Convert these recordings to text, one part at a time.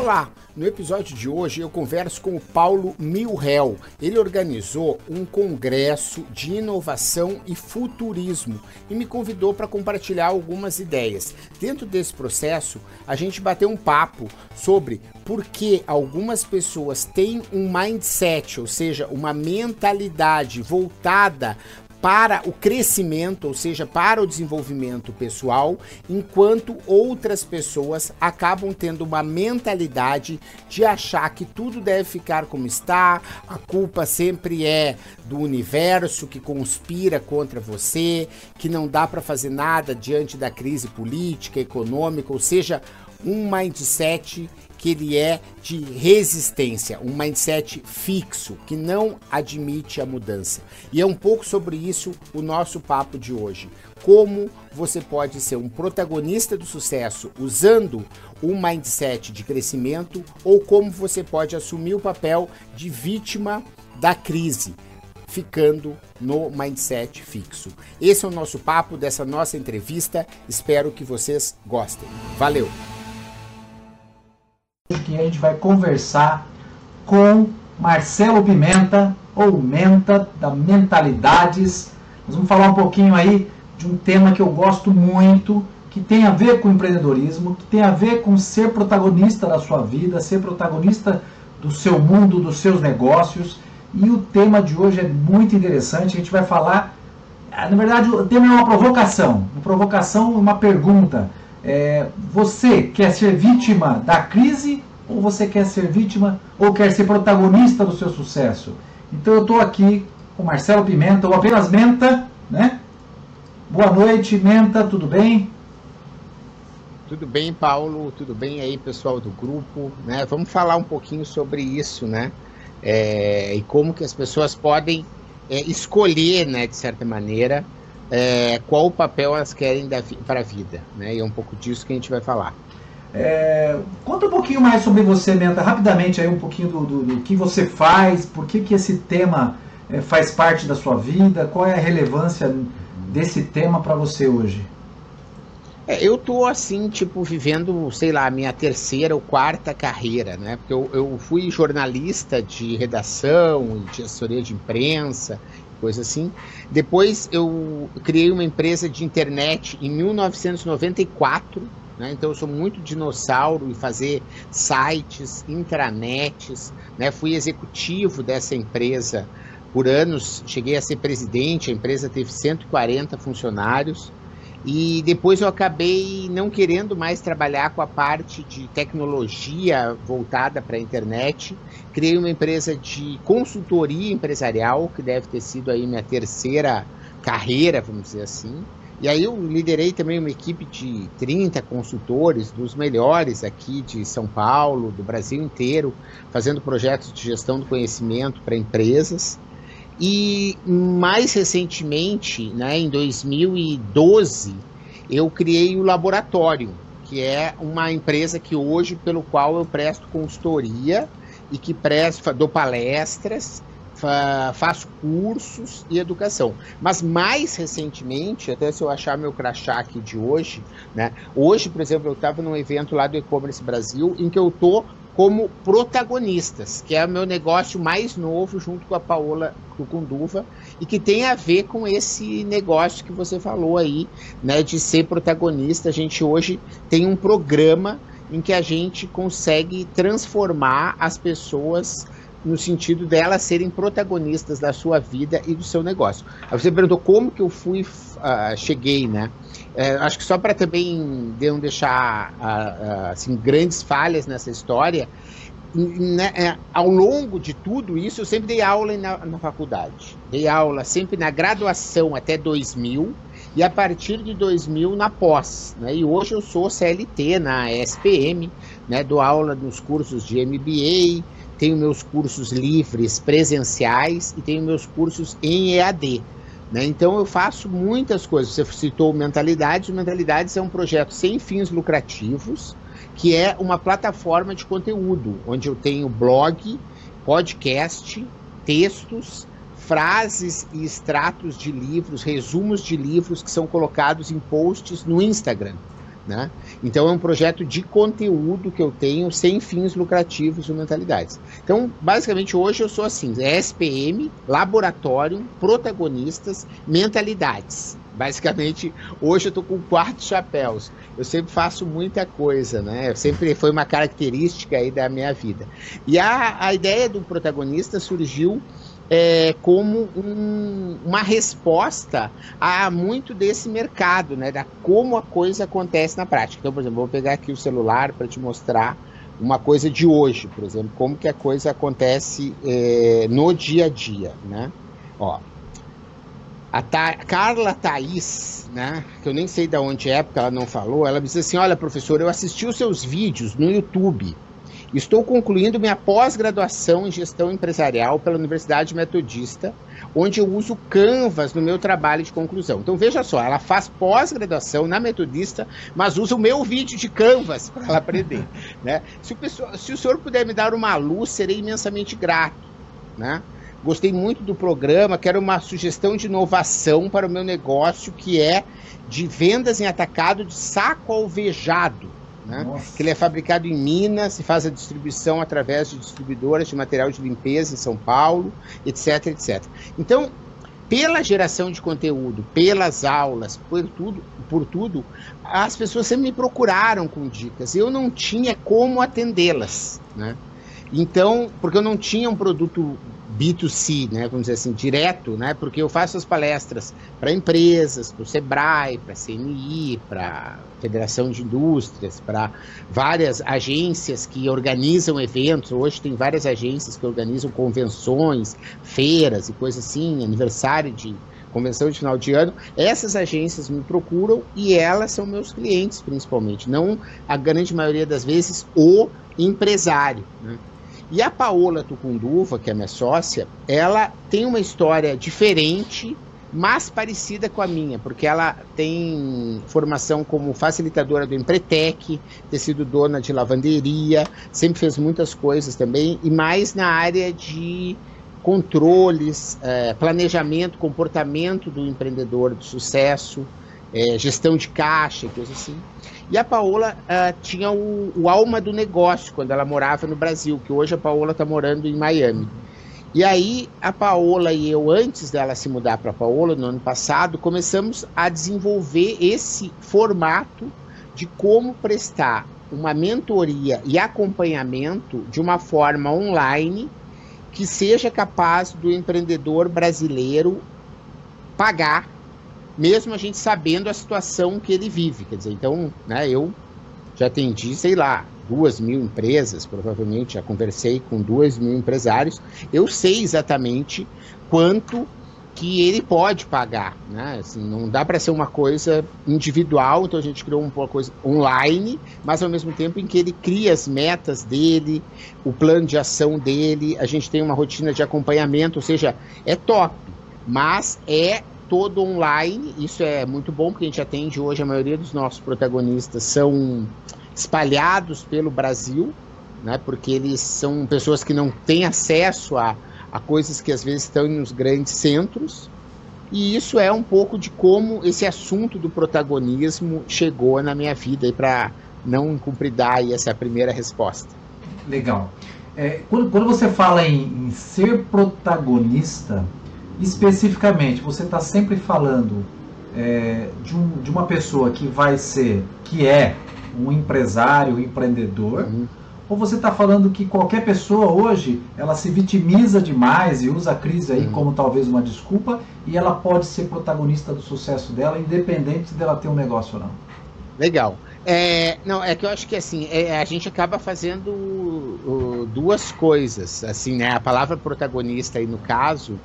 Olá, no episódio de hoje eu converso com o Paulo Milhel. Ele organizou um congresso de inovação e futurismo e me convidou para compartilhar algumas ideias. Dentro desse processo, a gente bateu um papo sobre por que algumas pessoas têm um mindset, ou seja, uma mentalidade voltada para o crescimento, ou seja, para o desenvolvimento pessoal, enquanto outras pessoas acabam tendo uma mentalidade de achar que tudo deve ficar como está, a culpa sempre é do universo que conspira contra você, que não dá para fazer nada diante da crise política, econômica, ou seja, um mindset que ele é de resistência, um mindset fixo, que não admite a mudança. E é um pouco sobre isso o nosso papo de hoje. Como você pode ser um protagonista do sucesso usando um mindset de crescimento ou como você pode assumir o papel de vítima da crise ficando no mindset fixo. Esse é o nosso papo dessa nossa entrevista. Espero que vocês gostem. Valeu! Que a gente vai conversar com Marcelo Pimenta, ou Menta, da Mentalidades. Nós vamos falar um pouquinho aí de um tema que eu gosto muito, que tem a ver com empreendedorismo, que tem a ver com ser protagonista da sua vida, ser protagonista do seu mundo, dos seus negócios. E o tema de hoje é muito interessante. A gente vai falar. Na verdade, o tema é uma provocação. Uma provocação, uma pergunta. É, você quer ser vítima da crise ou você quer ser vítima ou quer ser protagonista do seu sucesso? Então eu estou aqui com Marcelo Pimenta, ou apenas Menta, né? Boa noite, Menta, tudo bem? Tudo bem, Paulo? Tudo bem aí, pessoal do grupo? Né? Vamos falar um pouquinho sobre isso, né? É, e como que as pessoas podem é, escolher, né, de certa maneira, é, qual o papel elas querem para a vida, né? E é um pouco disso que a gente vai falar. É, conta um pouquinho mais sobre você, Menta, rapidamente aí um pouquinho do, do, do que você faz, por que, que esse tema é, faz parte da sua vida, qual é a relevância desse tema para você hoje? É, eu tô assim, tipo, vivendo, sei lá, minha terceira ou quarta carreira, né? Porque eu, eu fui jornalista de redação, de assessoria de imprensa, coisa assim. Depois eu criei uma empresa de internet em 1994, né? Então eu sou muito dinossauro em fazer sites, intranets, né? Fui executivo dessa empresa por anos, cheguei a ser presidente, a empresa teve 140 funcionários. E depois eu acabei não querendo mais trabalhar com a parte de tecnologia voltada para a internet. Criei uma empresa de consultoria empresarial, que deve ter sido aí minha terceira carreira, vamos dizer assim. E aí eu liderei também uma equipe de 30 consultores, dos melhores aqui de São Paulo, do Brasil inteiro, fazendo projetos de gestão do conhecimento para empresas. E mais recentemente, né, em 2012, eu criei o Laboratório, que é uma empresa que hoje pelo qual eu presto consultoria e que presto, dou palestras, fa, faço cursos e educação. Mas mais recentemente, até se eu achar meu crachá aqui de hoje, né? Hoje, por exemplo, eu estava num evento lá do E-Commerce Brasil em que eu tô como protagonistas, que é o meu negócio mais novo junto com a Paola Cucunduva e que tem a ver com esse negócio que você falou aí, né, de ser protagonista. A gente hoje tem um programa em que a gente consegue transformar as pessoas no sentido delas serem protagonistas da sua vida e do seu negócio. Aí você perguntou como que eu fui, uh, cheguei, né? É, acho que só para também não deixar uh, uh, assim, grandes falhas nessa história, né, é, ao longo de tudo isso, eu sempre dei aula na, na faculdade. Dei aula sempre na graduação até 2000 e a partir de 2000 na pós. Né? E hoje eu sou CLT na SPM, né? dou aula nos cursos de MBA, tenho meus cursos livres presenciais e tenho meus cursos em EAD. Né? Então eu faço muitas coisas. Você citou Mentalidades. Mentalidades é um projeto sem fins lucrativos, que é uma plataforma de conteúdo, onde eu tenho blog, podcast, textos, frases e extratos de livros, resumos de livros que são colocados em posts no Instagram. Né? Então é um projeto de conteúdo que eu tenho sem fins lucrativos ou mentalidades. Então, basicamente, hoje eu sou assim: SPM, laboratório, protagonistas, mentalidades. Basicamente, hoje eu tô com quatro chapéus. Eu sempre faço muita coisa, né? Sempre foi uma característica aí da minha vida. E a, a ideia do protagonista surgiu é, como um, uma resposta a muito desse mercado, né? Da como a coisa acontece na prática. Então, por exemplo, vou pegar aqui o celular para te mostrar uma coisa de hoje, por exemplo, como que a coisa acontece é, no dia a dia, né? Ó, a Ta Carla Thaís, né, que eu nem sei de onde é, porque ela não falou, ela disse assim, olha professor, eu assisti os seus vídeos no YouTube, Estou concluindo minha pós-graduação em gestão empresarial pela Universidade Metodista, onde eu uso Canvas no meu trabalho de conclusão. Então veja só, ela faz pós-graduação na Metodista, mas usa o meu vídeo de Canvas para ela aprender. né? se, o pessoal, se o senhor puder me dar uma luz, serei imensamente grato. Né? Gostei muito do programa, quero uma sugestão de inovação para o meu negócio, que é de vendas em atacado de saco alvejado né? Que ele é fabricado em Minas e faz a distribuição através de distribuidoras de material de limpeza em São Paulo, etc, etc. Então, pela geração de conteúdo, pelas aulas, por tudo, por tudo, as pessoas sempre me procuraram com dicas. Eu não tinha como atendê-las, né? Então, porque eu não tinha um produto B2C, né, vamos dizer assim, direto, né, porque eu faço as palestras para empresas, para o Sebrae, para a CNI, para a Federação de Indústrias, para várias agências que organizam eventos. Hoje tem várias agências que organizam convenções, feiras e coisas assim, aniversário de convenção de final de ano. Essas agências me procuram e elas são meus clientes, principalmente, não a grande maioria das vezes o empresário. Né? E a Paola Tucunduva, que é minha sócia, ela tem uma história diferente, mas parecida com a minha, porque ela tem formação como facilitadora do Empretec, ter sido dona de lavanderia, sempre fez muitas coisas também, e mais na área de controles, é, planejamento, comportamento do empreendedor de sucesso, é, gestão de caixa, coisas assim. E a Paola uh, tinha o, o, alma do negócio quando ela morava no Brasil, que hoje a Paola está morando em Miami. E aí a Paola e eu, antes dela se mudar para Paola, no ano passado, começamos a desenvolver esse formato de como prestar uma mentoria e acompanhamento de uma forma online que seja capaz do empreendedor brasileiro pagar mesmo a gente sabendo a situação que ele vive. Quer dizer, então, né, eu já atendi, sei lá, duas mil empresas, provavelmente já conversei com duas mil empresários, eu sei exatamente quanto que ele pode pagar, né? Assim, não dá para ser uma coisa individual, então a gente criou uma coisa online, mas ao mesmo tempo em que ele cria as metas dele, o plano de ação dele, a gente tem uma rotina de acompanhamento, ou seja, é top, mas é todo online. Isso é muito bom, porque a gente atende hoje a maioria dos nossos protagonistas são espalhados pelo Brasil, né? Porque eles são pessoas que não têm acesso a, a coisas que às vezes estão nos grandes centros. E isso é um pouco de como esse assunto do protagonismo chegou na minha vida para não cumpridar essa primeira resposta. Legal. É, quando, quando, você fala em, em ser protagonista, especificamente, você está sempre falando é, de, um, de, uma pessoa que vai ser, que é um empresário, um empreendedor, uhum. ou você está falando que qualquer pessoa hoje ela se vitimiza demais e usa a crise aí uhum. como talvez uma desculpa e ela pode ser protagonista do sucesso dela, independente dela ter um negócio ou não? Legal. É, não, é que eu acho que assim, é, a gente acaba fazendo uh, duas coisas. Assim, né? A palavra protagonista aí no caso,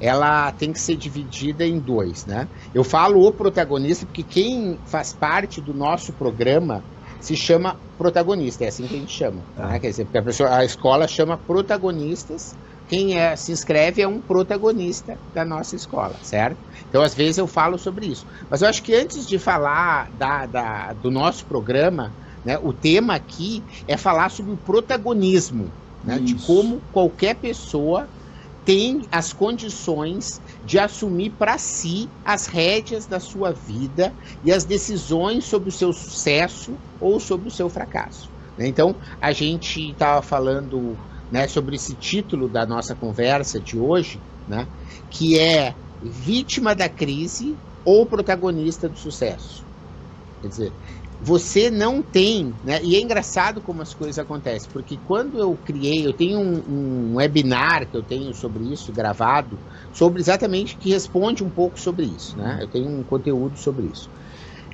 ela tem que ser dividida em dois, né? Eu falo o protagonista porque quem faz parte do nosso programa se chama protagonista, é assim que a gente chama, tá. né? Quer dizer, porque a, pessoa, a escola chama protagonistas, quem é, se inscreve é um protagonista da nossa escola, certo? Então, às vezes eu falo sobre isso. Mas eu acho que antes de falar da, da do nosso programa, né, o tema aqui é falar sobre o protagonismo, né, de como qualquer pessoa tem as condições de assumir para si as rédeas da sua vida e as decisões sobre o seu sucesso ou sobre o seu fracasso. Né? Então, a gente estava falando né, sobre esse título da nossa conversa de hoje, né, que é Vítima da Crise ou Protagonista do Sucesso. Quer dizer, você não tem, né? E é engraçado como as coisas acontecem, porque quando eu criei, eu tenho um, um, webinar que eu tenho sobre isso gravado, sobre exatamente que responde um pouco sobre isso, né? Eu tenho um conteúdo sobre isso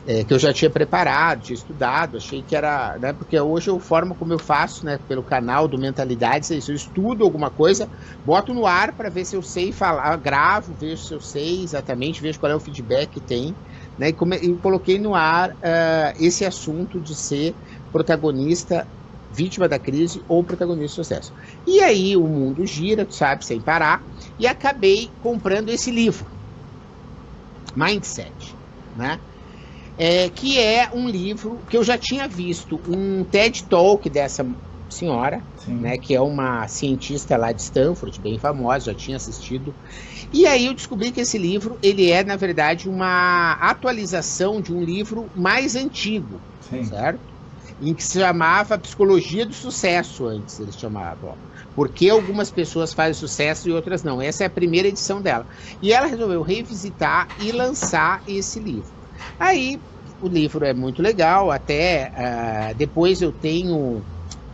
é, que eu já tinha preparado, tinha estudado, achei que era, né, porque hoje eu formo como eu faço, né, pelo canal do Mentalidades, é eu estudo alguma coisa, boto no ar para ver se eu sei falar, gravo, vejo se eu sei exatamente, vejo qual é o feedback que tem, né, e, come, e coloquei no ar uh, esse assunto de ser protagonista vítima da crise ou protagonista do sucesso. E aí o mundo gira, tu sabe, sem parar, e acabei comprando esse livro, Mindset, né? é, que é um livro que eu já tinha visto, um TED Talk dessa senhora, né, que é uma cientista lá de Stanford, bem famosa, já tinha assistido. E aí eu descobri que esse livro, ele é, na verdade, uma atualização de um livro mais antigo, Sim. certo? Em que se chamava Psicologia do Sucesso, antes eles chamavam. Por que algumas pessoas fazem sucesso e outras não? Essa é a primeira edição dela. E ela resolveu revisitar e lançar esse livro. Aí o livro é muito legal, até uh, depois eu tenho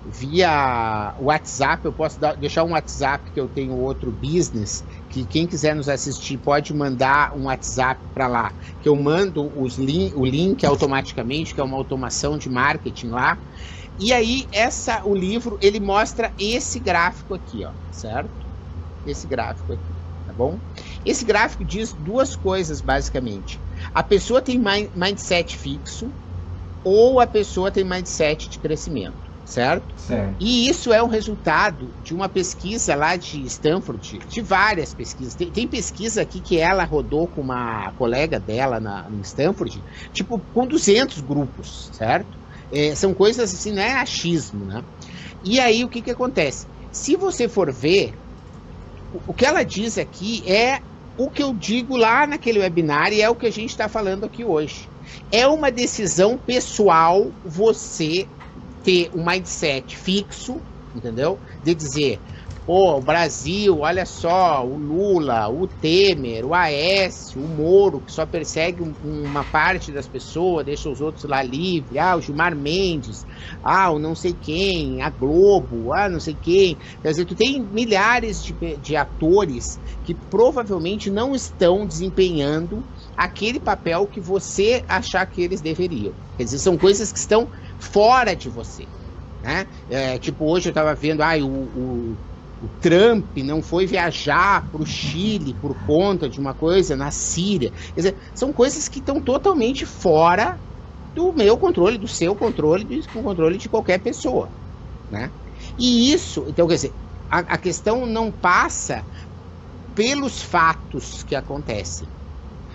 via WhatsApp, eu posso dar, deixar um WhatsApp que eu tenho outro business, que quem quiser nos assistir pode mandar um WhatsApp para lá, que eu mando os link, o link automaticamente, que é uma automação de marketing lá. E aí essa o livro ele mostra esse gráfico aqui, ó, certo? Esse gráfico aqui, tá bom? Esse gráfico diz duas coisas basicamente. A pessoa tem mindset fixo ou a pessoa tem mindset de crescimento, certo? certo? E isso é um resultado de uma pesquisa lá de Stanford, de várias pesquisas. Tem, tem pesquisa aqui que ela rodou com uma colega dela na, em Stanford, tipo, com 200 grupos, certo? É, são coisas assim, não é achismo, né? E aí o que, que acontece? Se você for ver, o, o que ela diz aqui é o que eu digo lá naquele webinar e é o que a gente está falando aqui hoje. É uma decisão pessoal você ter um mindset fixo, entendeu? De dizer, Pô, o Brasil, olha só, o Lula, o Temer, o Aécio, o Moro, que só persegue um, uma parte das pessoas, deixa os outros lá livre. Ah, o Gilmar Mendes, ah, o não sei quem, a Globo, ah, não sei quem. Quer dizer, tu tem milhares de, de atores que provavelmente não estão desempenhando aquele papel que você achar que eles deveriam. Quer dizer, são coisas que estão fora de você. Né? É, tipo, hoje eu estava vendo, ah, o, o o Trump não foi viajar para o Chile por conta de uma coisa na Síria. Quer dizer, são coisas que estão totalmente fora do meu controle, do seu controle, do controle de qualquer pessoa. Né? E isso, então, quer dizer, a, a questão não passa pelos fatos que acontecem,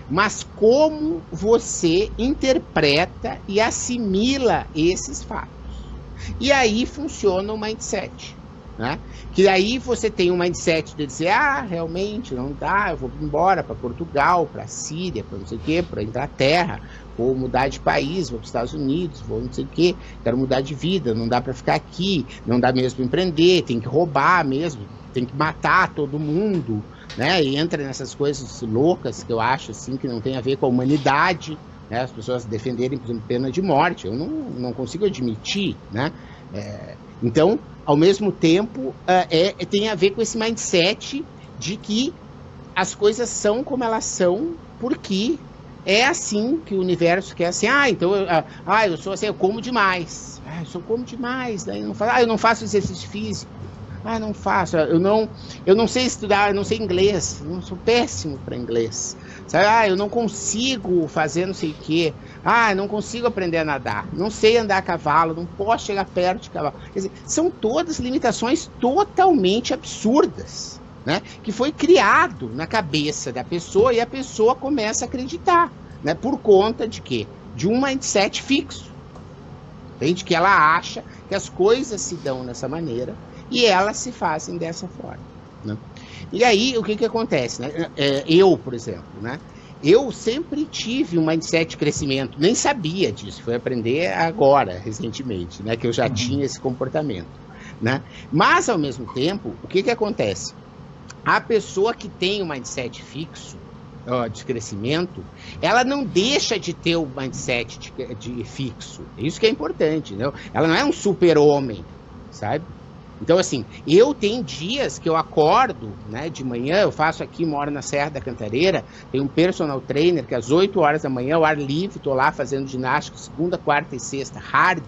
mas como você interpreta e assimila esses fatos. E aí funciona o mindset. Né? Que aí você tem um mindset de dizer, ah, realmente não dá, eu vou embora para Portugal, para Síria, para não sei o quê, para Inglaterra, vou mudar de país, vou para os Estados Unidos, vou não sei o quê, quero mudar de vida, não dá para ficar aqui, não dá mesmo empreender, tem que roubar mesmo, tem que matar todo mundo, né? E entra nessas coisas loucas que eu acho assim que não tem a ver com a humanidade, né? As pessoas defenderem, por exemplo, pena de morte, eu não, não consigo admitir, né? É, então, ao mesmo tempo, uh, é, tem a ver com esse mindset de que as coisas são como elas são, porque é assim que o universo quer assim. Ah, então, eu, ah, eu sou assim, eu como demais. Ah, eu sou como demais. Daí não faço, ah, eu não faço exercício físico. Ah, não faço. Eu não, eu não sei estudar, eu não sei inglês. Eu sou péssimo para inglês. Sabe? Ah, eu não consigo fazer não sei o quê. Ah, não consigo aprender a nadar. Não sei andar a cavalo, não posso chegar perto de cavalo. Quer dizer, são todas limitações totalmente absurdas, né? Que foi criado na cabeça da pessoa e a pessoa começa a acreditar, né? Por conta de quê? De um mindset fixo. Entende? Que ela acha que as coisas se dão dessa maneira e elas se fazem dessa forma. Né? E aí, o que que acontece, né? É, eu, por exemplo, né? Eu sempre tive um mindset de crescimento, nem sabia disso, foi aprender agora, recentemente, né? Que eu já uhum. tinha esse comportamento, né? Mas, ao mesmo tempo, o que que acontece? A pessoa que tem um mindset fixo, ó, de crescimento, ela não deixa de ter o mindset de, de fixo. Isso que é importante, entendeu? Ela não é um super-homem, sabe? Então, assim, eu tenho dias que eu acordo, né, de manhã, eu faço aqui, moro na Serra da Cantareira, tem um personal trainer que às 8 horas da manhã, ao ar livre, tô lá fazendo ginástica, segunda, quarta e sexta, hard,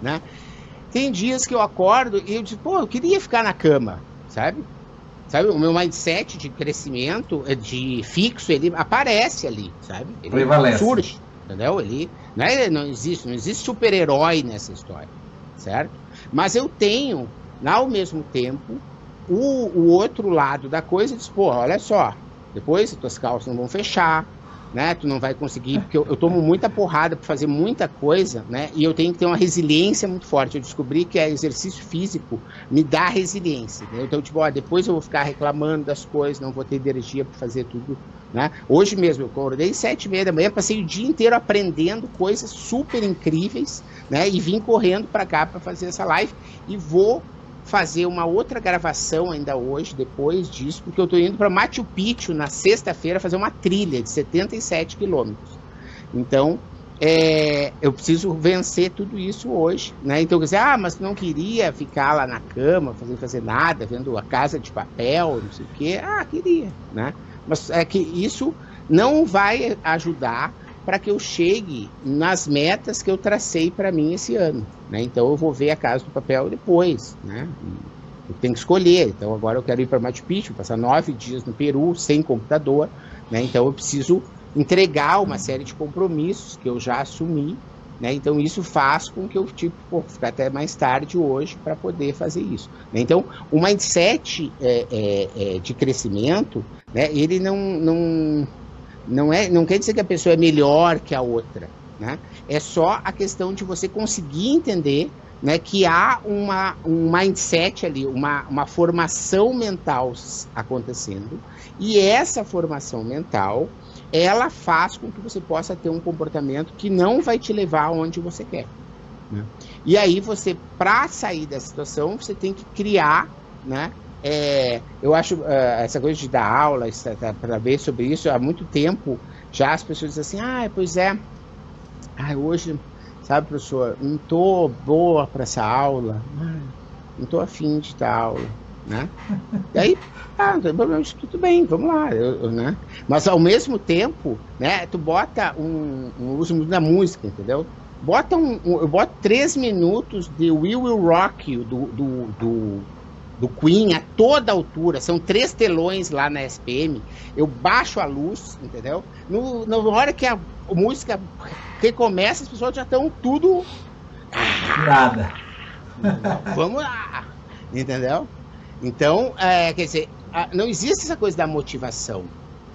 né? Tem dias que eu acordo e eu digo, pô, eu queria ficar na cama, sabe? Sabe, o meu mindset de crescimento, eh, de fixo, ele aparece ali, sabe? Ele Prevalece. surge, entendeu? Ele não, é, não existe, não existe super-herói nessa história, certo? Mas eu tenho ao mesmo tempo, o, o outro lado da coisa diz, pô, olha só, depois as tuas calças não vão fechar, né? Tu não vai conseguir, porque eu, eu tomo muita porrada para fazer muita coisa, né? E eu tenho que ter uma resiliência muito forte. Eu descobri que é exercício físico me dá resiliência. Né? Então, tipo, ó, depois eu vou ficar reclamando das coisas, não vou ter energia para fazer tudo, né? Hoje mesmo eu acordei sete e meia da manhã, passei o dia inteiro aprendendo coisas super incríveis, né? E vim correndo para cá para fazer essa live e vou fazer uma outra gravação ainda hoje, depois disso, porque eu estou indo para Machu Picchu na sexta-feira fazer uma trilha de 77 quilômetros. Então, é, eu preciso vencer tudo isso hoje, né? Então, dizer, ah, mas não queria ficar lá na cama, fazer fazer nada, vendo a casa de papel, não sei o quê. Ah, queria, né? Mas é que isso não vai ajudar para que eu chegue nas metas que eu tracei para mim esse ano. Né? Então eu vou ver a Casa do Papel depois. Né? Eu tenho que escolher. Então agora eu quero ir para Machu Picchu, passar nove dias no Peru sem computador. Né? Então eu preciso entregar uma série de compromissos que eu já assumi. Né? Então isso faz com que eu tipo, pô, ficar até mais tarde hoje para poder fazer isso. Né? Então o mindset é, é, é, de crescimento, né? ele não, não não, é, não quer dizer que a pessoa é melhor que a outra. Né? É só a questão de você conseguir entender né, que há uma, um mindset ali, uma, uma formação mental acontecendo, e essa formação mental ela faz com que você possa ter um comportamento que não vai te levar aonde você quer. Né? E aí você, para sair dessa situação, você tem que criar né, é, eu acho uh, essa coisa de dar aula para ver sobre isso há muito tempo já as pessoas dizem assim ah pois é. Ah, hoje sabe professor não tô boa para essa aula. Não tô afim de dar aula né? E aí ah, não tem problema tudo bem vamos lá eu, eu, né? Mas ao mesmo tempo né tu bota um, um uso muito da música entendeu? Bota um, um eu boto três minutos de We Will Rock You do, do, do do Queen a toda altura, são três telões lá na SPM. Eu baixo a luz, entendeu? No, na hora que a, música recomeça, as pessoas já estão tudo. Nada. Vamos lá, entendeu? Então, é, quer dizer, não existe essa coisa da motivação.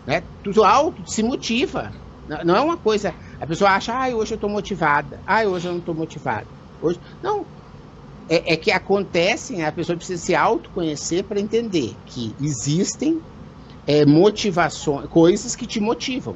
Né? Tudo alto se motiva. Não é uma coisa. A pessoa acha, ah, hoje eu estou motivada. Ah, hoje eu não estou motivada. Hoje... Não, é, é que acontecem, a pessoa precisa se autoconhecer para entender que existem é, motivações, coisas que te motivam.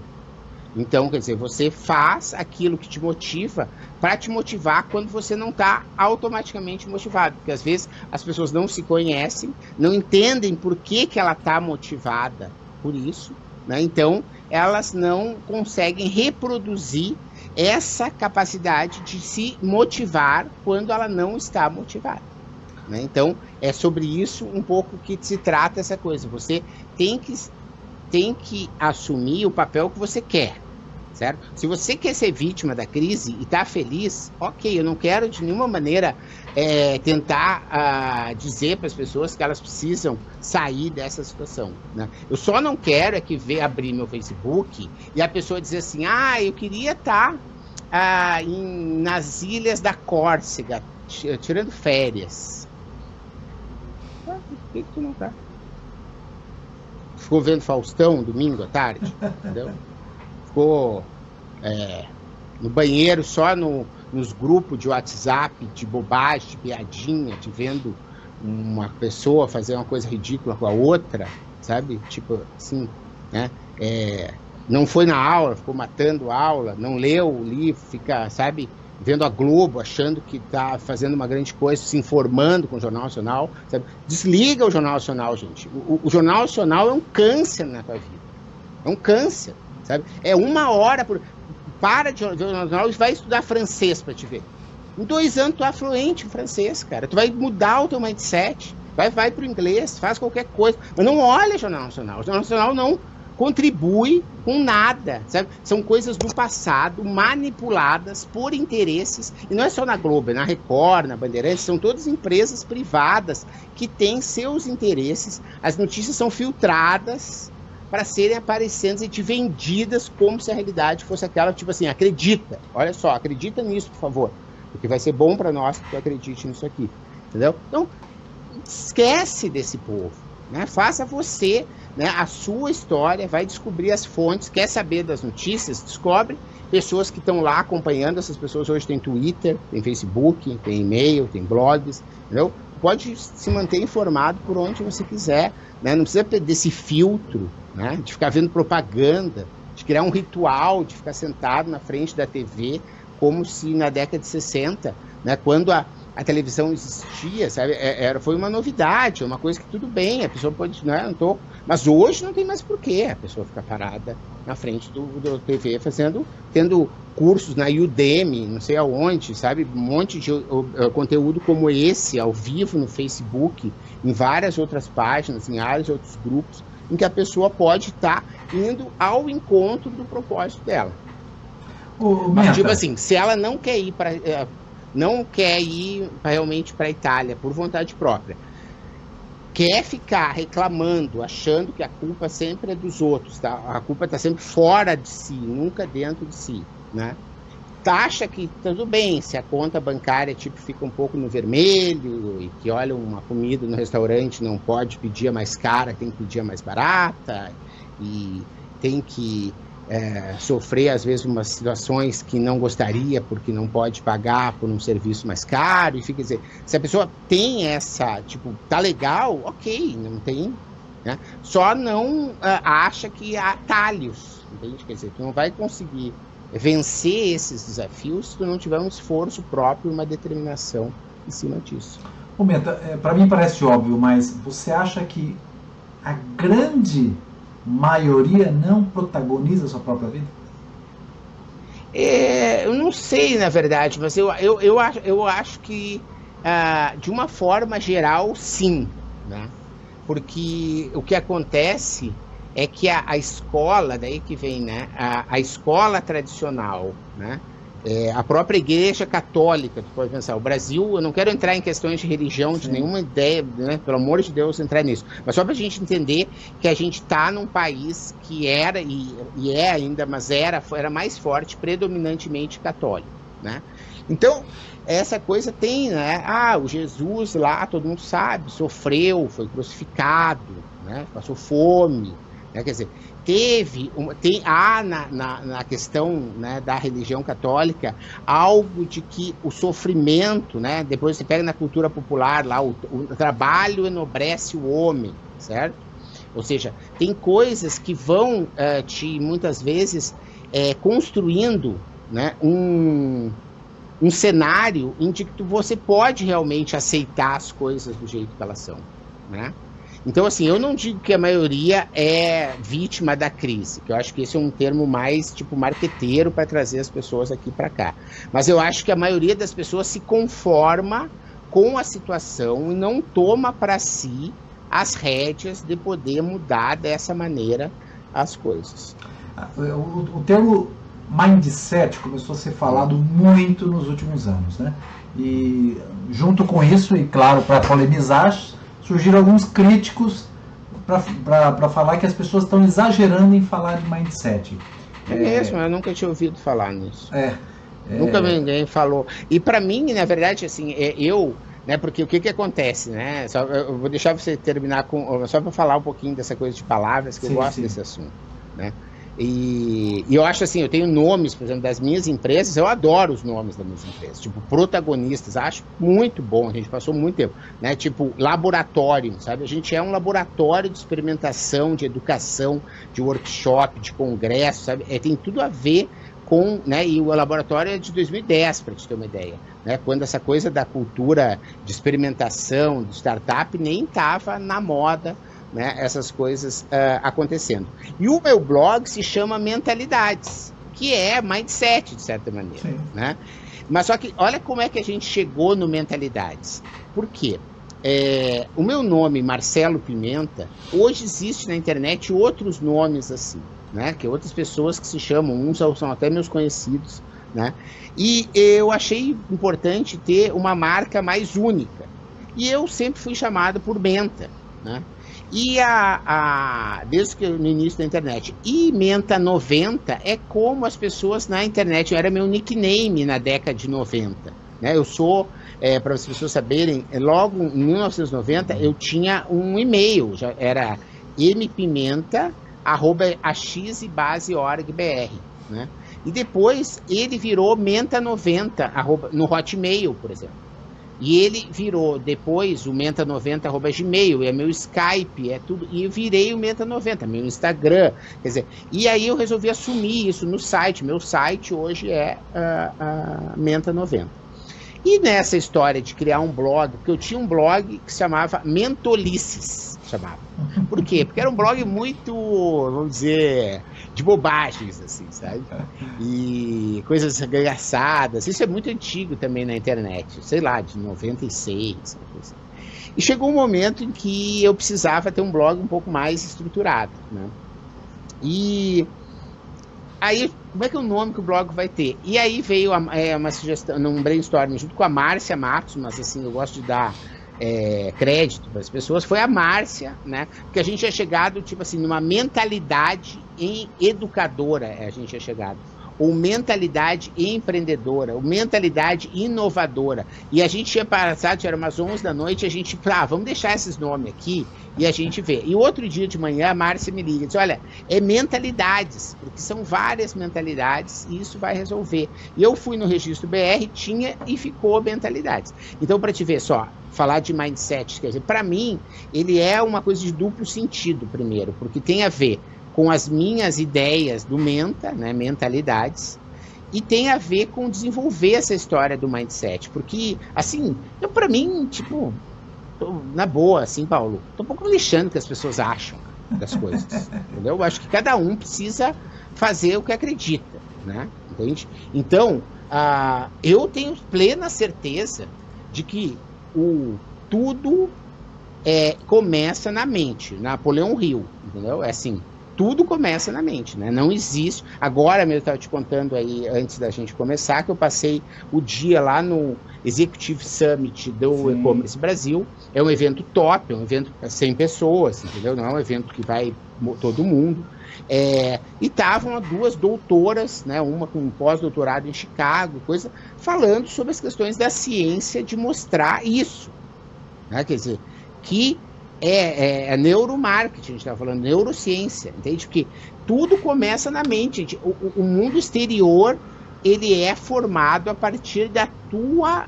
Então, quer dizer, você faz aquilo que te motiva para te motivar quando você não está automaticamente motivado. Porque às vezes as pessoas não se conhecem, não entendem por que, que ela está motivada por isso. Né? Então, elas não conseguem reproduzir essa capacidade de se motivar quando ela não está motivada. Né? Então, é sobre isso um pouco que se trata essa coisa. Você tem que, tem que assumir o papel que você quer. Certo? Se você quer ser vítima da crise e está feliz, ok, eu não quero de nenhuma maneira é, tentar uh, dizer para as pessoas que elas precisam sair dessa situação. Né? Eu só não quero é que ver abrir meu Facebook e a pessoa dizer assim, ah, eu queria estar tá, uh, em, nas ilhas da Córcega, tirando férias. Ah, por que, que tu não tá? Ficou vendo Faustão domingo à tarde, entendeu? Ficou é, no banheiro só no nos grupos de WhatsApp de bobagem, de piadinha, de vendo uma pessoa fazer uma coisa ridícula com a outra, sabe? Tipo assim, né? É, não foi na aula, ficou matando a aula, não leu o livro, fica, sabe, vendo a Globo, achando que está fazendo uma grande coisa, se informando com o Jornal Nacional. Sabe? Desliga o Jornal Nacional, gente. O, o, Jornal Nacional é um câncer na tua vida. É um câncer, sabe? É uma hora por. Para de Jornal e vai estudar francês para te ver. Em dois anos tu é fluente em francês, cara. Tu vai mudar o teu mindset. Vai, vai pro inglês, faz qualquer coisa. Mas não olha Jornal Nacional. O Jornal Nacional não contribui com nada, sabe? São coisas do passado manipuladas por interesses, e não é só na Globo, é na Record, na Bandeirantes, são todas empresas privadas que têm seus interesses. As notícias são filtradas para serem aparecendo e vendidas como se a realidade fosse aquela, tipo assim, acredita, olha só, acredita nisso, por favor, porque vai ser bom para nós que tu acredite nisso aqui, entendeu? Então, esquece desse povo, né? Faça você né, a sua história, vai descobrir as fontes, quer saber das notícias, descobre pessoas que estão lá acompanhando, essas pessoas hoje têm Twitter, tem Facebook, tem e-mail, tem blogs, entendeu? Pode se manter informado por onde você quiser, né? não precisa perder esse filtro né? de ficar vendo propaganda, de criar um ritual, de ficar sentado na frente da TV, como se na década de 60, né, quando a, a televisão existia, sabe? É, era, foi uma novidade, uma coisa que tudo bem, a pessoa pode, né, não tô, mas hoje não tem mais porquê a pessoa ficar parada na frente do, do TV fazendo, tendo cursos na Udemy, não sei aonde, sabe? Um monte de uh, conteúdo como esse, ao vivo no Facebook, em várias outras páginas, em vários outros grupos, em que a pessoa pode estar tá indo ao encontro do propósito dela. O, Mas, tipo assim, se ela não quer ir para uh, não quer ir realmente para a Itália por vontade própria, quer ficar reclamando, achando que a culpa sempre é dos outros, tá? A culpa está sempre fora de si, nunca dentro de si, né? Taxa que tudo bem, se a conta bancária tipo fica um pouco no vermelho e que olha uma comida no restaurante não pode pedir a mais cara, tem que pedir a mais barata e tem que é, sofrer, às vezes, umas situações que não gostaria porque não pode pagar por um serviço mais caro. E fica dizer, se a pessoa tem essa, tipo, tá legal, ok, não tem. Né? Só não uh, acha que há atalhos, entende? Quer dizer, tu não vai conseguir vencer esses desafios se tu não tiver um esforço próprio, uma determinação em cima disso. Momento, é, para mim parece óbvio, mas você acha que a grande maioria não protagoniza a sua própria vida? É, eu não sei, na verdade, mas eu, eu, eu, acho, eu acho que, ah, de uma forma geral, sim. Né? Porque o que acontece é que a, a escola, daí que vem né, a, a escola tradicional, né, é, a própria Igreja Católica, tu pode pensar, o Brasil, eu não quero entrar em questões de religião, Sim. de nenhuma ideia, né, pelo amor de Deus, entrar nisso, mas só para a gente entender que a gente está num país que era, e, e, é ainda, mas era, era mais forte, predominantemente católico, né? Então, essa coisa tem, né? Ah, o Jesus lá, todo mundo sabe, sofreu, foi crucificado, né? passou fome, né? quer dizer, teve, tem, há na, na, na questão né, da religião católica algo de que o sofrimento, né, depois você pega na cultura popular lá, o, o trabalho enobrece o homem, certo? Ou seja, tem coisas que vão uh, te, muitas vezes, é, construindo né, um, um cenário em que você pode realmente aceitar as coisas do jeito que elas são, né? Então, assim, eu não digo que a maioria é vítima da crise, que eu acho que esse é um termo mais, tipo, marqueteiro para trazer as pessoas aqui para cá. Mas eu acho que a maioria das pessoas se conforma com a situação e não toma para si as rédeas de poder mudar dessa maneira as coisas. O, o, termo mindset começou a ser falado muito nos últimos anos, né? E junto com isso, e claro, para polemizar, surgiram alguns críticos para falar que as pessoas estão exagerando em falar de mindset. É, é mesmo, eu nunca tinha ouvido falar nisso. É. é... Nunca ninguém falou. E para mim, na verdade, assim, é, eu, né, porque o que que acontece, né? Só, eu vou deixar você terminar com, só para falar um pouquinho dessa coisa de palavras que sim, eu gosto sim. desse assunto, né? E, e, eu acho assim, eu tenho nomes, por exemplo, das minhas empresas, eu adoro os nomes das minhas empresas, tipo protagonistas, acho muito bom, a gente passou muito tempo, né? Tipo laboratório, sabe? A gente é um laboratório de experimentação, de educação, de workshop, de congresso, sabe? É, tem tudo a ver com, né? E o laboratório é de 2010, para te ter uma ideia, né? Quando essa coisa da cultura de experimentação, de startup nem estava na moda né, essas coisas uh, acontecendo. E o meu blog se chama Mentalidades, que é mindset, de certa maneira. Né? Mas só que olha como é que a gente chegou no Mentalidades. Por quê? É, o meu nome, Marcelo Pimenta, hoje existe na internet outros nomes assim, né? Que outras pessoas que se chamam, uns são até meus conhecidos, né? E eu achei importante ter uma marca mais única. E eu sempre fui chamado por Menta, né? E a, a desde que no início da internet, e Menta 90 é como as pessoas na internet, era meu nickname na década de 90. Né? Eu sou, é, para as pessoas saberem, é, logo em 1990 eu tinha um e-mail, já era mpimenta@axbaseorg.br, né? E depois ele virou menta90 no Hotmail, por exemplo. E ele virou depois o menta90@gmail, é meu Skype, é tudo. E eu virei o menta90, meu Instagram, quer dizer. E aí eu resolvi assumir isso no site. Meu site hoje é uh, uh, menta90. E nessa história de criar um blog, porque eu tinha um blog que se chamava Mentolices, chamava. Por quê? Porque era um blog muito, vamos dizer, de bobagens, assim, sabe? E coisas engraçadas. Isso é muito antigo também na internet, sei lá, de 96, assim. E chegou um momento em que eu precisava ter um blog um pouco mais estruturado, né? E aí, como é que é o nome que o blog vai ter? E aí veio é, uma sugestão, num brainstorming junto com a Márcia Matos, mas assim, eu gosto de dar é, crédito para as pessoas foi a Márcia, né? Porque a gente é chegado, tipo assim, numa mentalidade em educadora, é, a gente é chegado. Ou mentalidade empreendedora, ou mentalidade inovadora. E a gente tinha passado, era umas 11 da noite, a gente, ah, vamos deixar esses nomes aqui e a gente vê. E outro dia de manhã, a Márcia me liga e diz: Olha, é mentalidades, porque são várias mentalidades e isso vai resolver. E eu fui no registro BR, tinha e ficou mentalidades. Então, para te ver só, falar de mindset, quer dizer, para mim, ele é uma coisa de duplo sentido, primeiro, porque tem a ver com as minhas ideias do Menta, né, mentalidades, e tem a ver com desenvolver essa história do mindset, porque, assim, eu para mim, tipo, tô, na boa, assim, Paulo, tô um pouco lixando que as pessoas acham das coisas, entendeu? Eu acho que cada um precisa fazer o que acredita, né, entende? Então, uh, eu tenho plena certeza de que o tudo é, começa na mente, Napoleão Hill, entendeu? É assim, tudo começa na mente, né? Não existe. Agora mesmo eu estava te contando aí antes da gente começar que eu passei o dia lá no Executive Summit do E-commerce Brasil. É um evento top, é um evento para 100 pessoas, entendeu? Não é um evento que vai todo mundo. É, e estavam duas doutoras, né, uma com um pós-doutorado em Chicago, coisa, falando sobre as questões da ciência de mostrar isso. Né? Quer dizer, que é, é, é neuromarketing, a gente está falando neurociência, entende? Porque tudo começa na mente. O, o mundo exterior ele é formado a partir da tua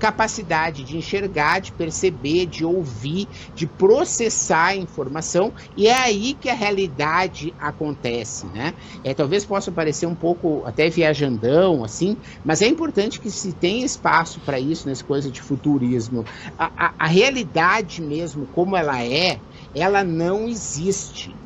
capacidade de enxergar, de perceber, de ouvir, de processar a informação, e é aí que a realidade acontece, né? É, talvez possa parecer um pouco até viajandão, assim, mas é importante que se tenha espaço para isso nessa coisa de futurismo. A, a, a realidade mesmo, como ela é, ela não existe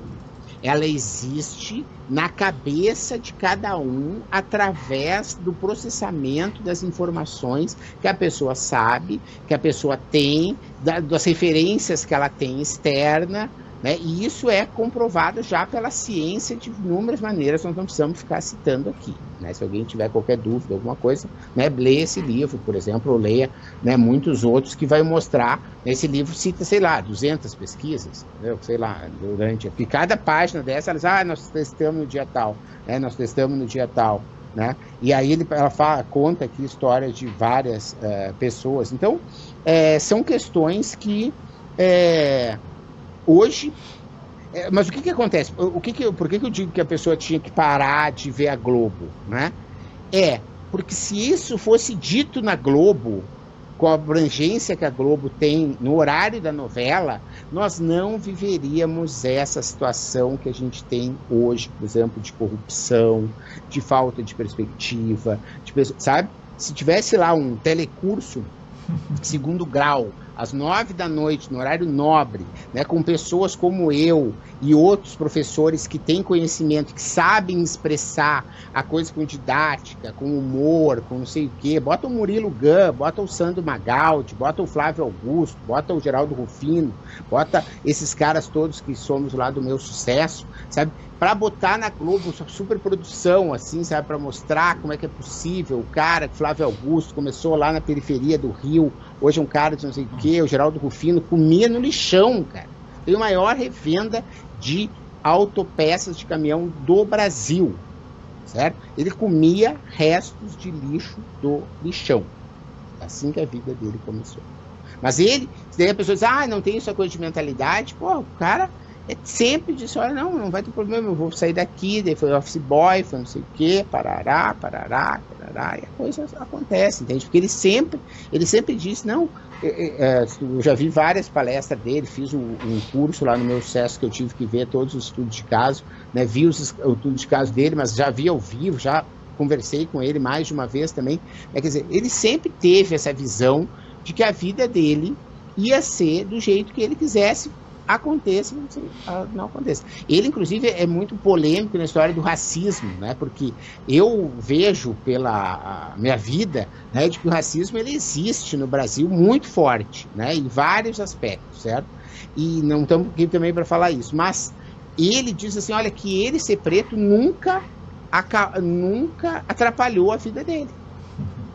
ela existe na cabeça de cada um através do processamento das informações que a pessoa sabe, que a pessoa tem, das referências que ela tem externa, né? E isso é comprovado já pela ciência de inúmeras maneiras, nós não precisamos ficar citando aqui. Né? Se alguém tiver qualquer dúvida, alguma coisa, né, leia esse livro, por exemplo, ou leia né, muitos outros que vai mostrar. Esse livro cita, sei lá, 200 pesquisas, né, sei lá, durante. E cada página dessa, elas, ah, nós testamos no dia tal, né, nós testamos no dia tal. Né? E aí ele, ela fala, conta aqui histórias de várias uh, pessoas. Então, é, são questões que. É, hoje É, mas o que, que acontece? O que que, por que, que eu digo que a pessoa tinha que parar de ver a Globo? Né? É, porque se isso fosse dito na Globo, com a abrangência que a Globo tem no horário da novela, nós não viveríamos essa situação que a gente tem hoje, por exemplo, de corrupção, de falta de perspectiva, de, sabe? Se tivesse lá um telecurso segundo grau às nove da noite, no horário nobre, né, com pessoas como eu e outros professores que têm conhecimento, que sabem expressar a coisa com didática, com humor, com não sei o quê. Bota o Murilo Gun, bota o Sandro Magaldi, bota o Flávio Augusto, bota o Geraldo Rufino, bota esses caras todos que somos lá do meu sucesso, sabe? para botar na Globo super produção, assim, sabe, para mostrar como é que é possível. O cara, Flávio Augusto, começou lá na periferia do Rio, hoje é um cara de não sei o quê, o Geraldo Rufino, comia no lixão, cara. Tem a maior revenda de autopeças de caminhão do Brasil, certo? Ele comia restos de lixo do lixão. Assim que a vida dele começou. Mas ele, daí a pessoa diz, ah, não tem essa coisa de mentalidade, pô, o cara é sempre disse, olha, não, não vai ter problema, eu vou sair daqui, daí foi office boy, foi não sei o que, parará, parará, parará, e a coisa acontece, entende? Porque ele sempre, ele sempre disse, não, é, é, é, eu já vi várias palestras dele, fiz um, um, curso lá no meu sucesso que eu tive que ver todos os estudos de caso, né, vi os estudos de caso dele, mas já vi ao vivo, já conversei com ele mais de uma vez também, é, quer dizer, ele sempre teve essa visão de que a vida dele ia ser do jeito que ele quisesse, aconteça, ah, não aconteça. Ele, inclusive, é muito polêmico na história do racismo, né? Porque eu vejo pela minha vida, né, de que o racismo ele existe no Brasil muito forte, né? Em vários aspectos, certo? E não estamos aqui também para falar isso, mas ele diz assim, olha que ele ser preto nunca nunca atrapalhou a vida dele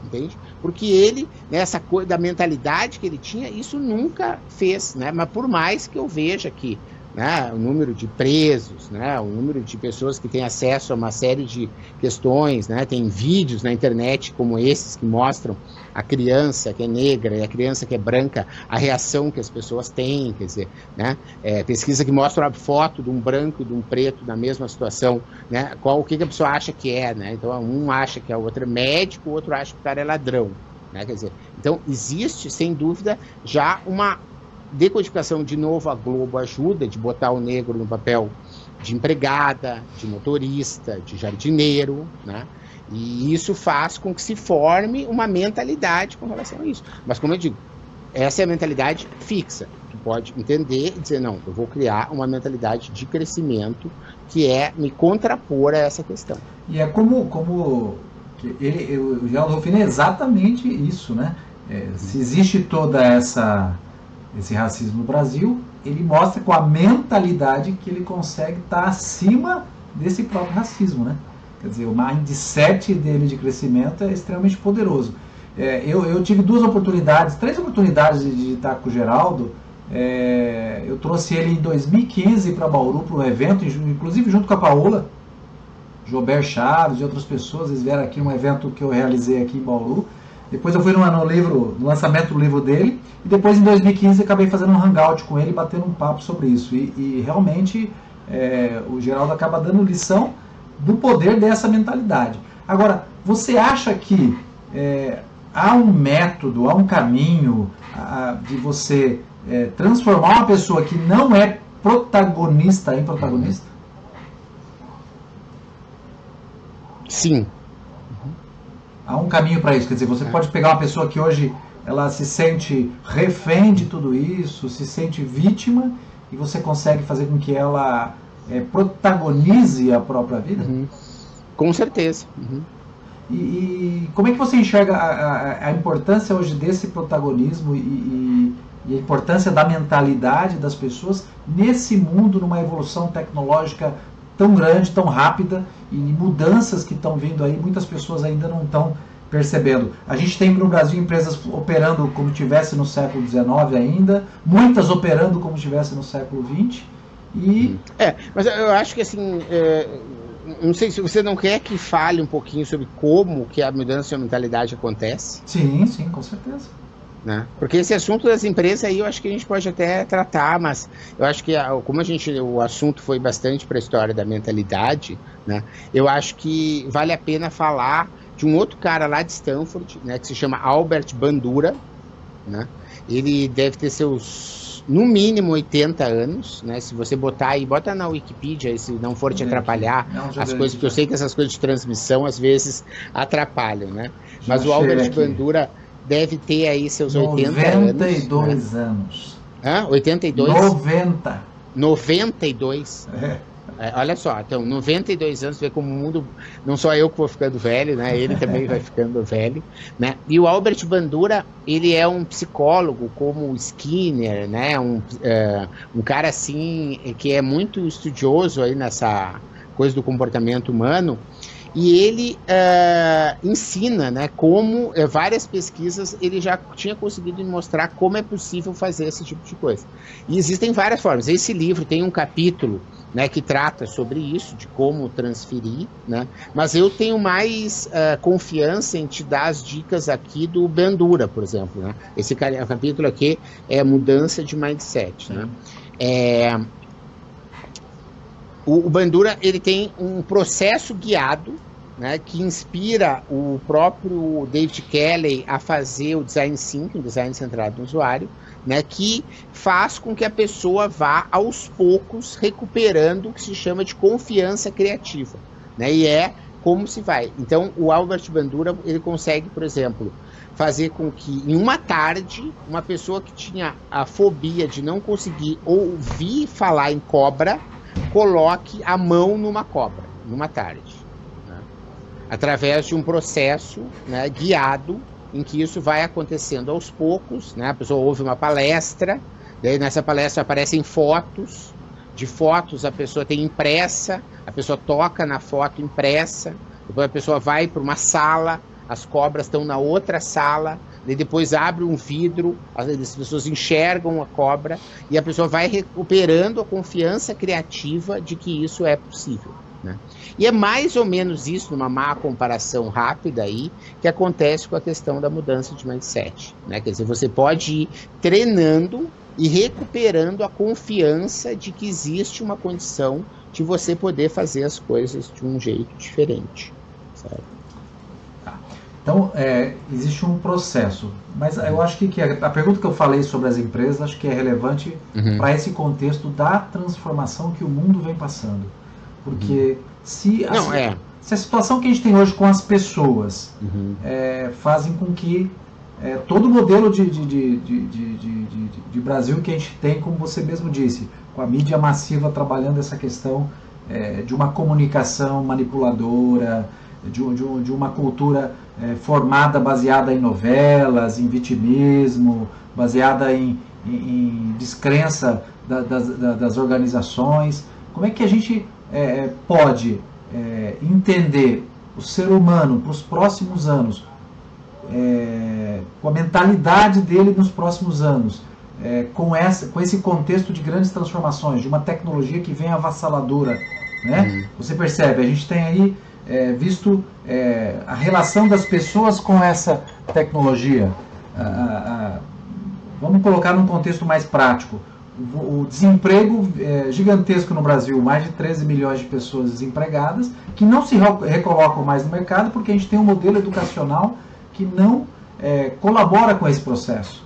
entende? Porque ele, nessa coisa da mentalidade que ele tinha, isso nunca fez, né? Mas por mais que eu veja que né, o número de presos, né, o número de pessoas que têm acesso a uma série de questões, né, tem vídeos na internet como esses que mostram a criança que é negra e a criança que é branca, a reação que as pessoas têm, quer dizer, né, é, pesquisa que mostra a foto de um branco e de um preto na mesma situação, né, qual o que, que a pessoa acha que é, né, então um acha que é o outro é médico, o outro acha que o cara é ladrão, né, quer dizer, então existe sem dúvida já uma decodificação, de novo, a Globo ajuda de botar o negro no papel de empregada, de motorista, de jardineiro, né? E isso faz com que se forme uma mentalidade com relação a isso. Mas, como eu digo, essa é a mentalidade fixa. Tu pode entender e dizer, não, eu vou criar uma mentalidade de crescimento que é me contrapor a essa questão. E é como, como ele, o Geraldo Rufino é exatamente isso, né? É, se existe toda essa esse racismo no Brasil, ele mostra com a mentalidade que ele consegue estar acima desse próprio racismo, né? Quer dizer, o mindset dele de crescimento é extremamente poderoso. É, eu, eu, tive duas oportunidades, três oportunidades de, de estar com o Geraldo. É, eu trouxe ele em 2015 para Bauru para um evento, inclusive junto com a Paola, Jober Chaves e outras pessoas. Eles vieram aqui um evento que eu realizei aqui em Bauru. Depois eu fui no, no, livro, no lançamento do livro dele, e depois em 2015 acabei fazendo um hangout com ele, batendo um papo sobre isso. E, e realmente é, o Geraldo acaba dando lição do poder dessa mentalidade. Agora, você acha que é, há um método, há um caminho a, de você é, transformar uma pessoa que não é protagonista em protagonista? Sim, há um caminho para isso. Quer dizer, você é. pode pegar uma pessoa que hoje ela se sente refém de tudo isso, se sente vítima, e você consegue fazer com que ela é, protagonize a própria vida? Uhum. Com certeza. Uhum. E, e, como é que você enxerga a, a, a importância hoje desse protagonismo e, e, e, a importância da mentalidade das pessoas nesse mundo, numa evolução tecnológica tão grande, tão rápida e mudanças que estão vindo aí, muitas pessoas ainda não estão percebendo. A gente tem no Brasil empresas operando como tivesse no século XIX ainda, muitas operando como tivesse no século XX. E... É, mas eu acho que assim, é, não sei se você não quer que fale um pouquinho sobre como que a mudança de mentalidade acontece. Sim, sim, com certeza. Né? Porque esse assunto das empresas aí eu acho que a gente pode até tratar, mas eu acho que como a gente o assunto foi bastante para a história da mentalidade, né? Eu acho que vale a pena falar de um outro cara lá de Stanford, né, que se chama Albert Bandura, né? Ele deve ter seus no mínimo 80 anos, né? Se você botar aí, bota na Wikipedia, se não for te atrapalhar não, as coisas, porque eu sei que essas coisas de transmissão às vezes atrapalham, né? Mas o Albert Bandura deve ter aí seus 80 anos. 92 né? anos. Hã? 82? 90. 92. É. É, olha só, então, 92 anos, vê como o mundo. Não só eu que vou ficando velho, né? Ele também vai ficando velho, né? E o Albert Bandura, ele é um psicólogo como o Skinner, né? Um, é, um cara assim que é muito estudioso aí nessa coisa do comportamento humano e ele uh, ensina, né, como uh, várias pesquisas ele já tinha conseguido mostrar como é possível fazer esse tipo de coisa. E existem várias formas. Esse livro tem um capítulo né, que trata sobre isso, de como transferir, né? Mas eu tenho mais uh, confiança em te dar as dicas aqui do Bandura, por exemplo, né? Esse capítulo aqui é mudança de mindset, né? É, o, o Bandura ele tem um processo guiado né, que inspira o próprio David Kelly a fazer o design thinking, design centrado no usuário, né, que faz com que a pessoa vá aos poucos recuperando o que se chama de confiança criativa, né, e é como se vai. Então, o Albert Bandura ele consegue, por exemplo, fazer com que em uma tarde uma pessoa que tinha a fobia de não conseguir ouvir falar em cobra coloque a mão numa cobra numa tarde através de um processo né, guiado em que isso vai acontecendo aos poucos, né? A pessoa ouve uma palestra, daí nessa palestra aparecem fotos, de fotos a pessoa tem impressa, a pessoa toca na foto impressa, depois a pessoa vai para uma sala, as cobras estão na outra sala, depois abre um vidro, as pessoas enxergam a cobra e a pessoa vai recuperando a confiança criativa de que isso é possível. Né? E é mais ou menos isso, numa má comparação rápida aí, que acontece com a questão da mudança de mindset. Né? Quer dizer, você pode ir treinando e recuperando a confiança de que existe uma condição de você poder fazer as coisas de um jeito diferente. Tá. Então, é, existe um processo. Mas eu acho que, que a, pergunta que eu falei sobre as empresas, acho que é relevante uhum. para esse contexto da transformação que o mundo vem passando. Porque uhum. se, a, Não, é. se a situação que a gente tem hoje com as pessoas uhum. é, fazem com que é, todo o modelo de, de, de, de, de, Brasil que a gente tem, como você mesmo disse, com a mídia massiva trabalhando essa questão é, de uma comunicação manipuladora, de, de, de uma cultura é, formada baseada em novelas, em vitimismo, baseada em, em, em descrença da, das, das organizações. Como é que a gente é, é, pode é, entender o ser humano para os próximos anos, é, com a mentalidade dele nos próximos anos, é, com, essa, com esse contexto de grandes transformações, de uma tecnologia que vem avassaladora. Né? Uhum. Você percebe, a gente tem aí é, visto a relação das pessoas com essa tecnologia. vamos colocar num contexto mais prático o desemprego é gigantesco no Brasil, mais de 13 milhões de pessoas desempregadas, que não se recolocam mais no mercado porque a gente tem um modelo educacional que não é, colabora com esse processo.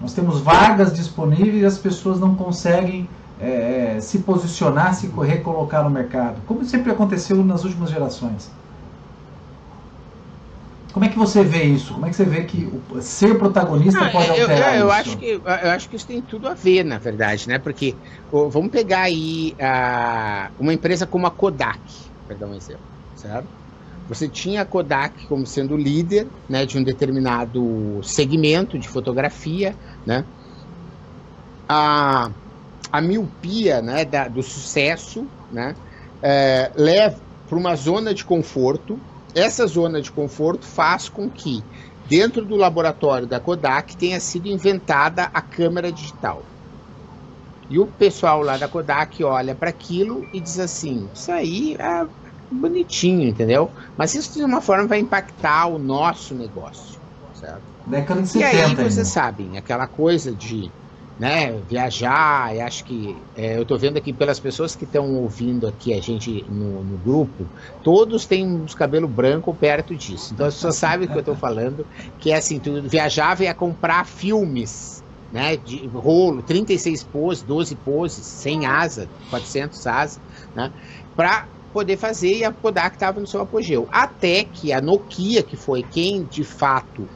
Nós temos vagas disponíveis e as pessoas não conseguem é, é se posicionar, se recolocar no mercado, como sempre aconteceu nas últimas gerações. Como é que você vê isso? Como é que você vê que o, ser protagonista Não, pode alterar eu, eu, isso? Acho que, eu acho que isso tem tudo a ver, na verdade, né? Porque vamos pegar aí uma empresa como a Kodak, para dar um exemplo, certo? Você tinha a Kodak como sendo líder né, de um determinado segmento de fotografia, né? A, a miopia né, da, do sucesso né, é, leva para uma zona de conforto essa zona de conforto faz com que, dentro do laboratório da Kodak, tenha sido inventada a câmera digital. E o pessoal lá da Kodak olha para aquilo e diz assim: Isso aí é bonitinho, entendeu? Mas isso de uma forma vai impactar o nosso negócio, certo? Década de 70. E aí vocês ainda. sabem, aquela coisa de né, viajar, e acho que é, eu estou vendo aqui pelas pessoas que estão ouvindo aqui a gente no, no, grupo, todos têm os cabelos brancos perto disso. Então as pessoas sabem o que eu estou falando, que é assim, tu viajava e ia comprar filmes, né, de rolo, 36 poses, 12 poses, 100 asa, 400 asa, né, para poder fazer e a Kodak estava no seu apogeu. Até que a Nokia, que foi quem de fato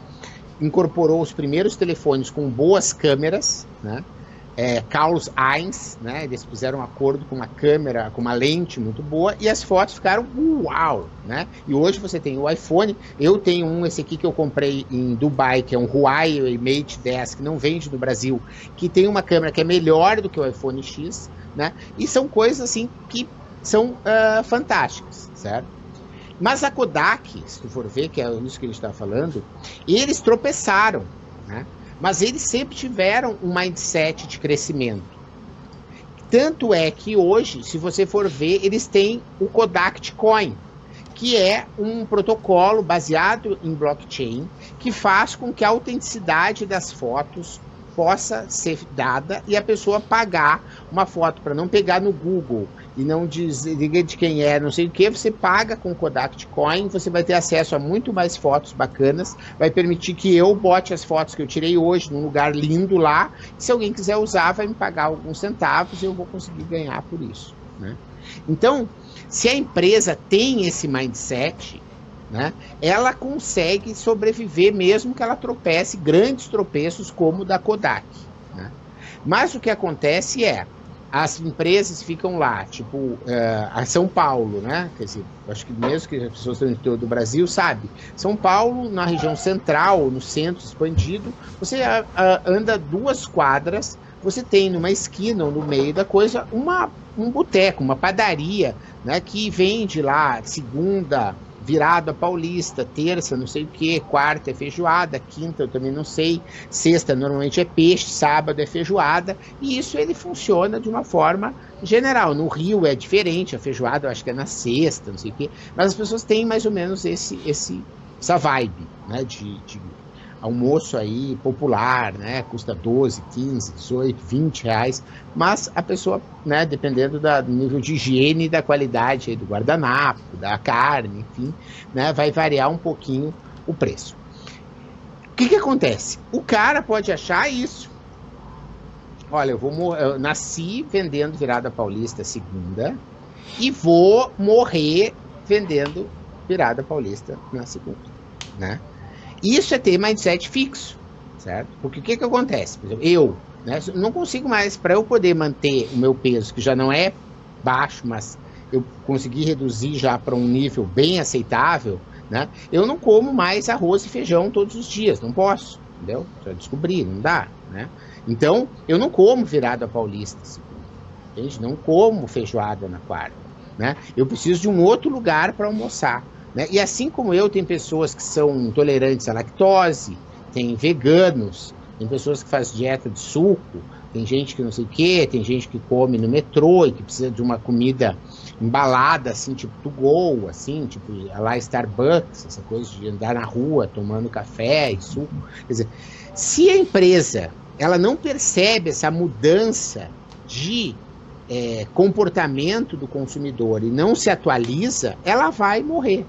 incorporou os primeiros telefones com boas câmeras, né? É, Carlos Eins, né? Eles fizeram um acordo com uma câmera, com uma lente muito boa e as fotos ficaram uau, né? E hoje você tem o iPhone, eu tenho um esse aqui que eu comprei em Dubai, que é um Huawei Mate 10 que não vende no Brasil, que tem uma câmera que é melhor do que o iPhone X, né? E são coisas assim que são uh, fantásticas, certo? Mas a Kodak, se tu for ver, que é isso que a gente está falando, eles tropeçaram, né? Mas eles sempre tiveram um mindset de crescimento. Tanto é que hoje, se você for ver, eles têm o Kodak Coin, que é um protocolo baseado em blockchain que faz com que a autenticidade das fotos possa ser dada e a pessoa pagar uma foto para não pegar no Google e não diz liga de quem é, não sei o que, você paga com Kodak Coin, você vai ter acesso a muito mais fotos bacanas, vai permitir que eu bote as fotos que eu tirei hoje num lugar lindo lá, se alguém quiser usar, vai me pagar alguns centavos e eu vou conseguir ganhar por isso, né? Então, se a empresa tem esse mindset, né, ela consegue sobreviver mesmo que ela tropece grandes tropeços como o da Kodak. Né? Mas o que acontece é, as empresas ficam lá, tipo uh, a São Paulo, né? Quer dizer, acho que mesmo que as pessoas do interior do Brasil sabe, São Paulo na região central, no centro expandido, você uh, anda duas quadras, você tem numa esquina ou no meio da coisa uma um boteco, uma padaria, né? Que vende lá segunda virado a paulista, terça não sei o que, quarta é feijoada, quinta eu também não sei, sexta normalmente é peixe, sábado é feijoada, e isso ele funciona de uma forma general. No Rio é diferente, a feijoada eu acho que é na sexta, não sei o que, mas as pessoas têm mais ou menos esse, esse, essa vibe né, de, de almoço aí popular, né? Custa 12, 15, 18, 20 reais. Mas a pessoa, né, dependendo do nível de higiene e da qualidade do guardanapo, da carne, enfim, né, vai variar um pouquinho o preço. O que, que acontece? O cara pode achar isso. Olha, eu vou eu nasci vendendo virada paulista segunda e vou morrer vendendo virada paulista na segunda, né? Isso é ter mindset fixo, certo? Porque o que, que acontece? Por exemplo, eu né, não consigo mais, para eu poder manter o meu peso, que já não é baixo, mas eu consegui reduzir já para um nível bem aceitável, né? Eu não como mais arroz e feijão todos os dias, não posso, entendeu? Já descobri, não dá, né? Então, eu não como virada paulista, entende? Não como feijoada na quarta, né? Eu preciso de um outro lugar para almoçar. Né? E assim como eu, tem pessoas que são intolerantes à lactose, tem veganos, tem pessoas que fazem dieta de suco, tem gente que não sei o que, tem gente que come no metrô e que precisa de uma comida embalada, assim, tipo to go, assim, tipo lá Starbucks, essa coisa de andar na rua tomando café e suco. Quer dizer, se a empresa ela não percebe essa mudança de é, comportamento do consumidor e não se atualiza, ela vai morrer.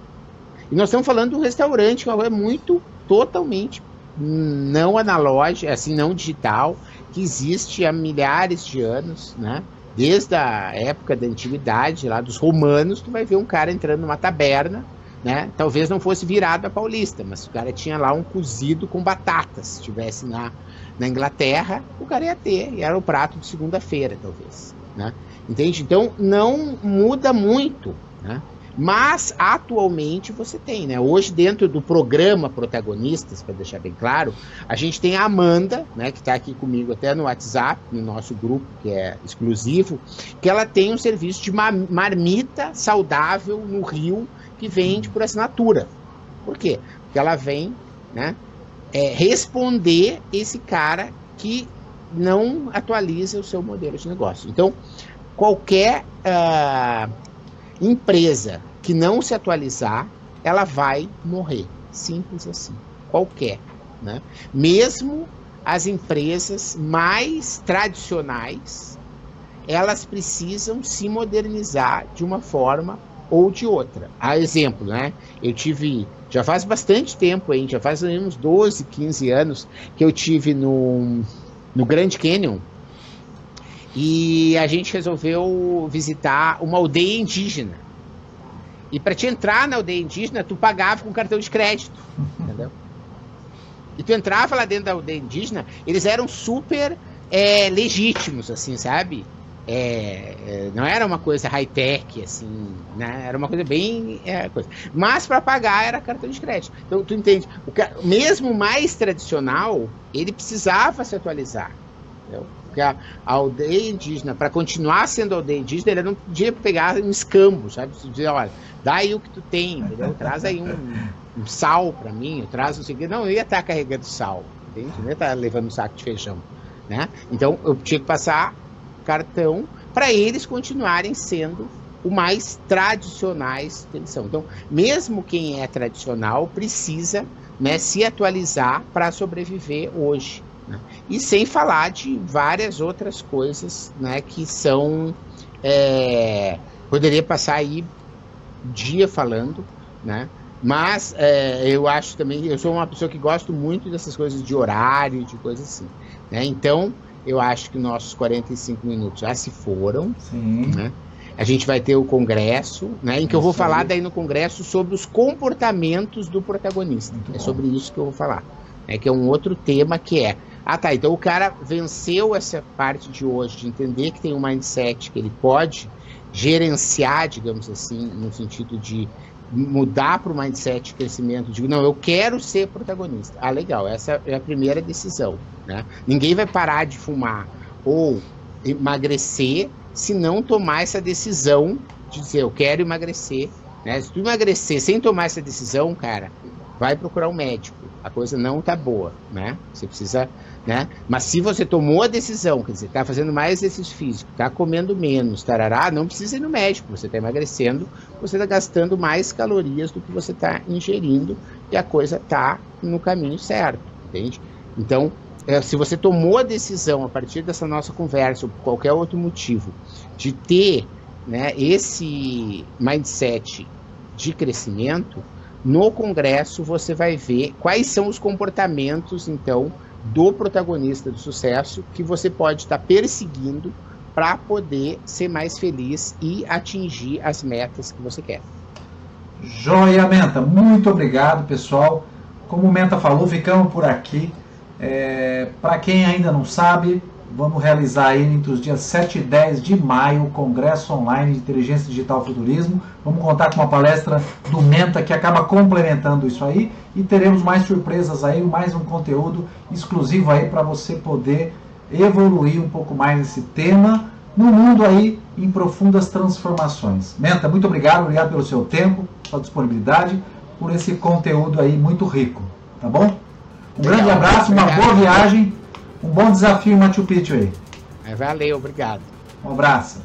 E nós estamos falando de um restaurante que é muito totalmente não analógico, assim, não digital, que existe há milhares de anos, né? Desde a época da antiguidade, lá dos romanos, tu vai ver um cara entrando numa taberna, né? Talvez não fosse virado a paulista, mas o cara tinha lá um cozido com batatas. Se estivesse na, na Inglaterra, o cara ia ter, e era o prato de segunda-feira, talvez, né? Entende? Então, não muda muito, né? Mas atualmente você tem, né? Hoje dentro do programa Protagonistas, para deixar bem claro, a gente tem a Amanda, né, que está aqui comigo até no WhatsApp, no nosso grupo que é exclusivo, que ela tem um serviço de marmita saudável no Rio que vende por assinatura. Por quê? Porque ela vem, né, é, responder esse cara que não atualiza o seu modelo de negócio. Então, qualquer uh, empresa que não se atualizar, ela vai morrer. Simples assim. Qualquer. né? Mesmo as empresas mais tradicionais, elas precisam se modernizar de uma forma ou de outra. A exemplo, né? Eu tive, já faz bastante tempo, hein? já faz uns 12, 15 anos que eu tive no, no Grand Canyon e a gente resolveu visitar uma aldeia indígena. E para te entrar na aldeia indígena, tu pagava com cartão de crédito, entendeu? E tu entrava lá dentro da aldeia indígena, eles eram super é, legítimos, assim, sabe? É, é, não era uma coisa high-tech, assim, né? Era uma coisa bem. É, coisa. Mas para pagar era cartão de crédito. Então, tu entende? O mesmo mais tradicional, ele precisava se atualizar. Entendeu? Porque a, a aldeia indígena, para continuar sendo aldeia indígena, ele não podia pegar um escambo, sabe? Dizer, olha, dá aí o que tu tem, entendeu? Traz aí um, um sal para mim, traz o seguinte. Não, eu ia estar carregando sal, entende? Eu ia estar levando um saco de feijão, né? Então, eu tinha que passar cartão para eles continuarem sendo o mais tradicionais que eles são. Então, mesmo quem é tradicional precisa né, se atualizar para sobreviver hoje. Né? E sem falar de várias outras coisas né, que são. É, poderia passar aí dia falando, né? Mas é, eu acho também, eu sou uma pessoa que gosto muito dessas coisas de horário, de coisas assim. Né? Então, eu acho que nossos 45 minutos já se foram. Sim. Né? A gente vai ter o congresso, né, em que eu vou falar daí no congresso sobre os comportamentos do protagonista. Muito é bom. sobre isso que eu vou falar. Né, que é um outro tema que é ah, tá. Então o cara venceu essa parte de hoje, de entender que tem um mindset que ele pode gerenciar, digamos assim, no sentido de mudar para o mindset de crescimento. Digo, não, eu quero ser protagonista. Ah, legal. Essa é a primeira decisão. Né? Ninguém vai parar de fumar ou emagrecer se não tomar essa decisão de dizer, eu quero emagrecer. Né? Se tu emagrecer sem tomar essa decisão, cara, vai procurar um médico. A coisa não tá boa, né? Você precisa, né? Mas se você tomou a decisão, quer dizer, tá fazendo mais exercício físico, tá comendo menos, tarará, não precisa ir no médico. Você tá emagrecendo, você tá gastando mais calorias do que você tá ingerindo e a coisa tá no caminho certo, entende? Então, é, se você tomou a decisão a partir dessa nossa conversa ou por qualquer outro motivo de ter, né, esse mindset de crescimento, no Congresso você vai ver quais são os comportamentos, então, do protagonista do sucesso que você pode estar tá perseguindo para poder ser mais feliz e atingir as metas que você quer. Joia, Menta. Muito obrigado, pessoal. Como o Menta falou, ficamos por aqui. É, para quem ainda não sabe, Vamos realizar aí entre os dias 7 e 10 de maio o Congresso Online de Inteligência Digital Futurismo. Vamos contar com uma palestra do Menta que acaba complementando isso aí e teremos mais surpresas aí, mais um conteúdo exclusivo aí para você poder evoluir um pouco mais esse tema no mundo aí em profundas transformações. Menta, muito obrigado, obrigado pelo seu tempo, sua disponibilidade, por esse conteúdo aí muito rico, tá bom? Um grande abraço, uma boa viagem um bom desafio, Machu Picchu aí. É, valeu, obrigado. Um abraço.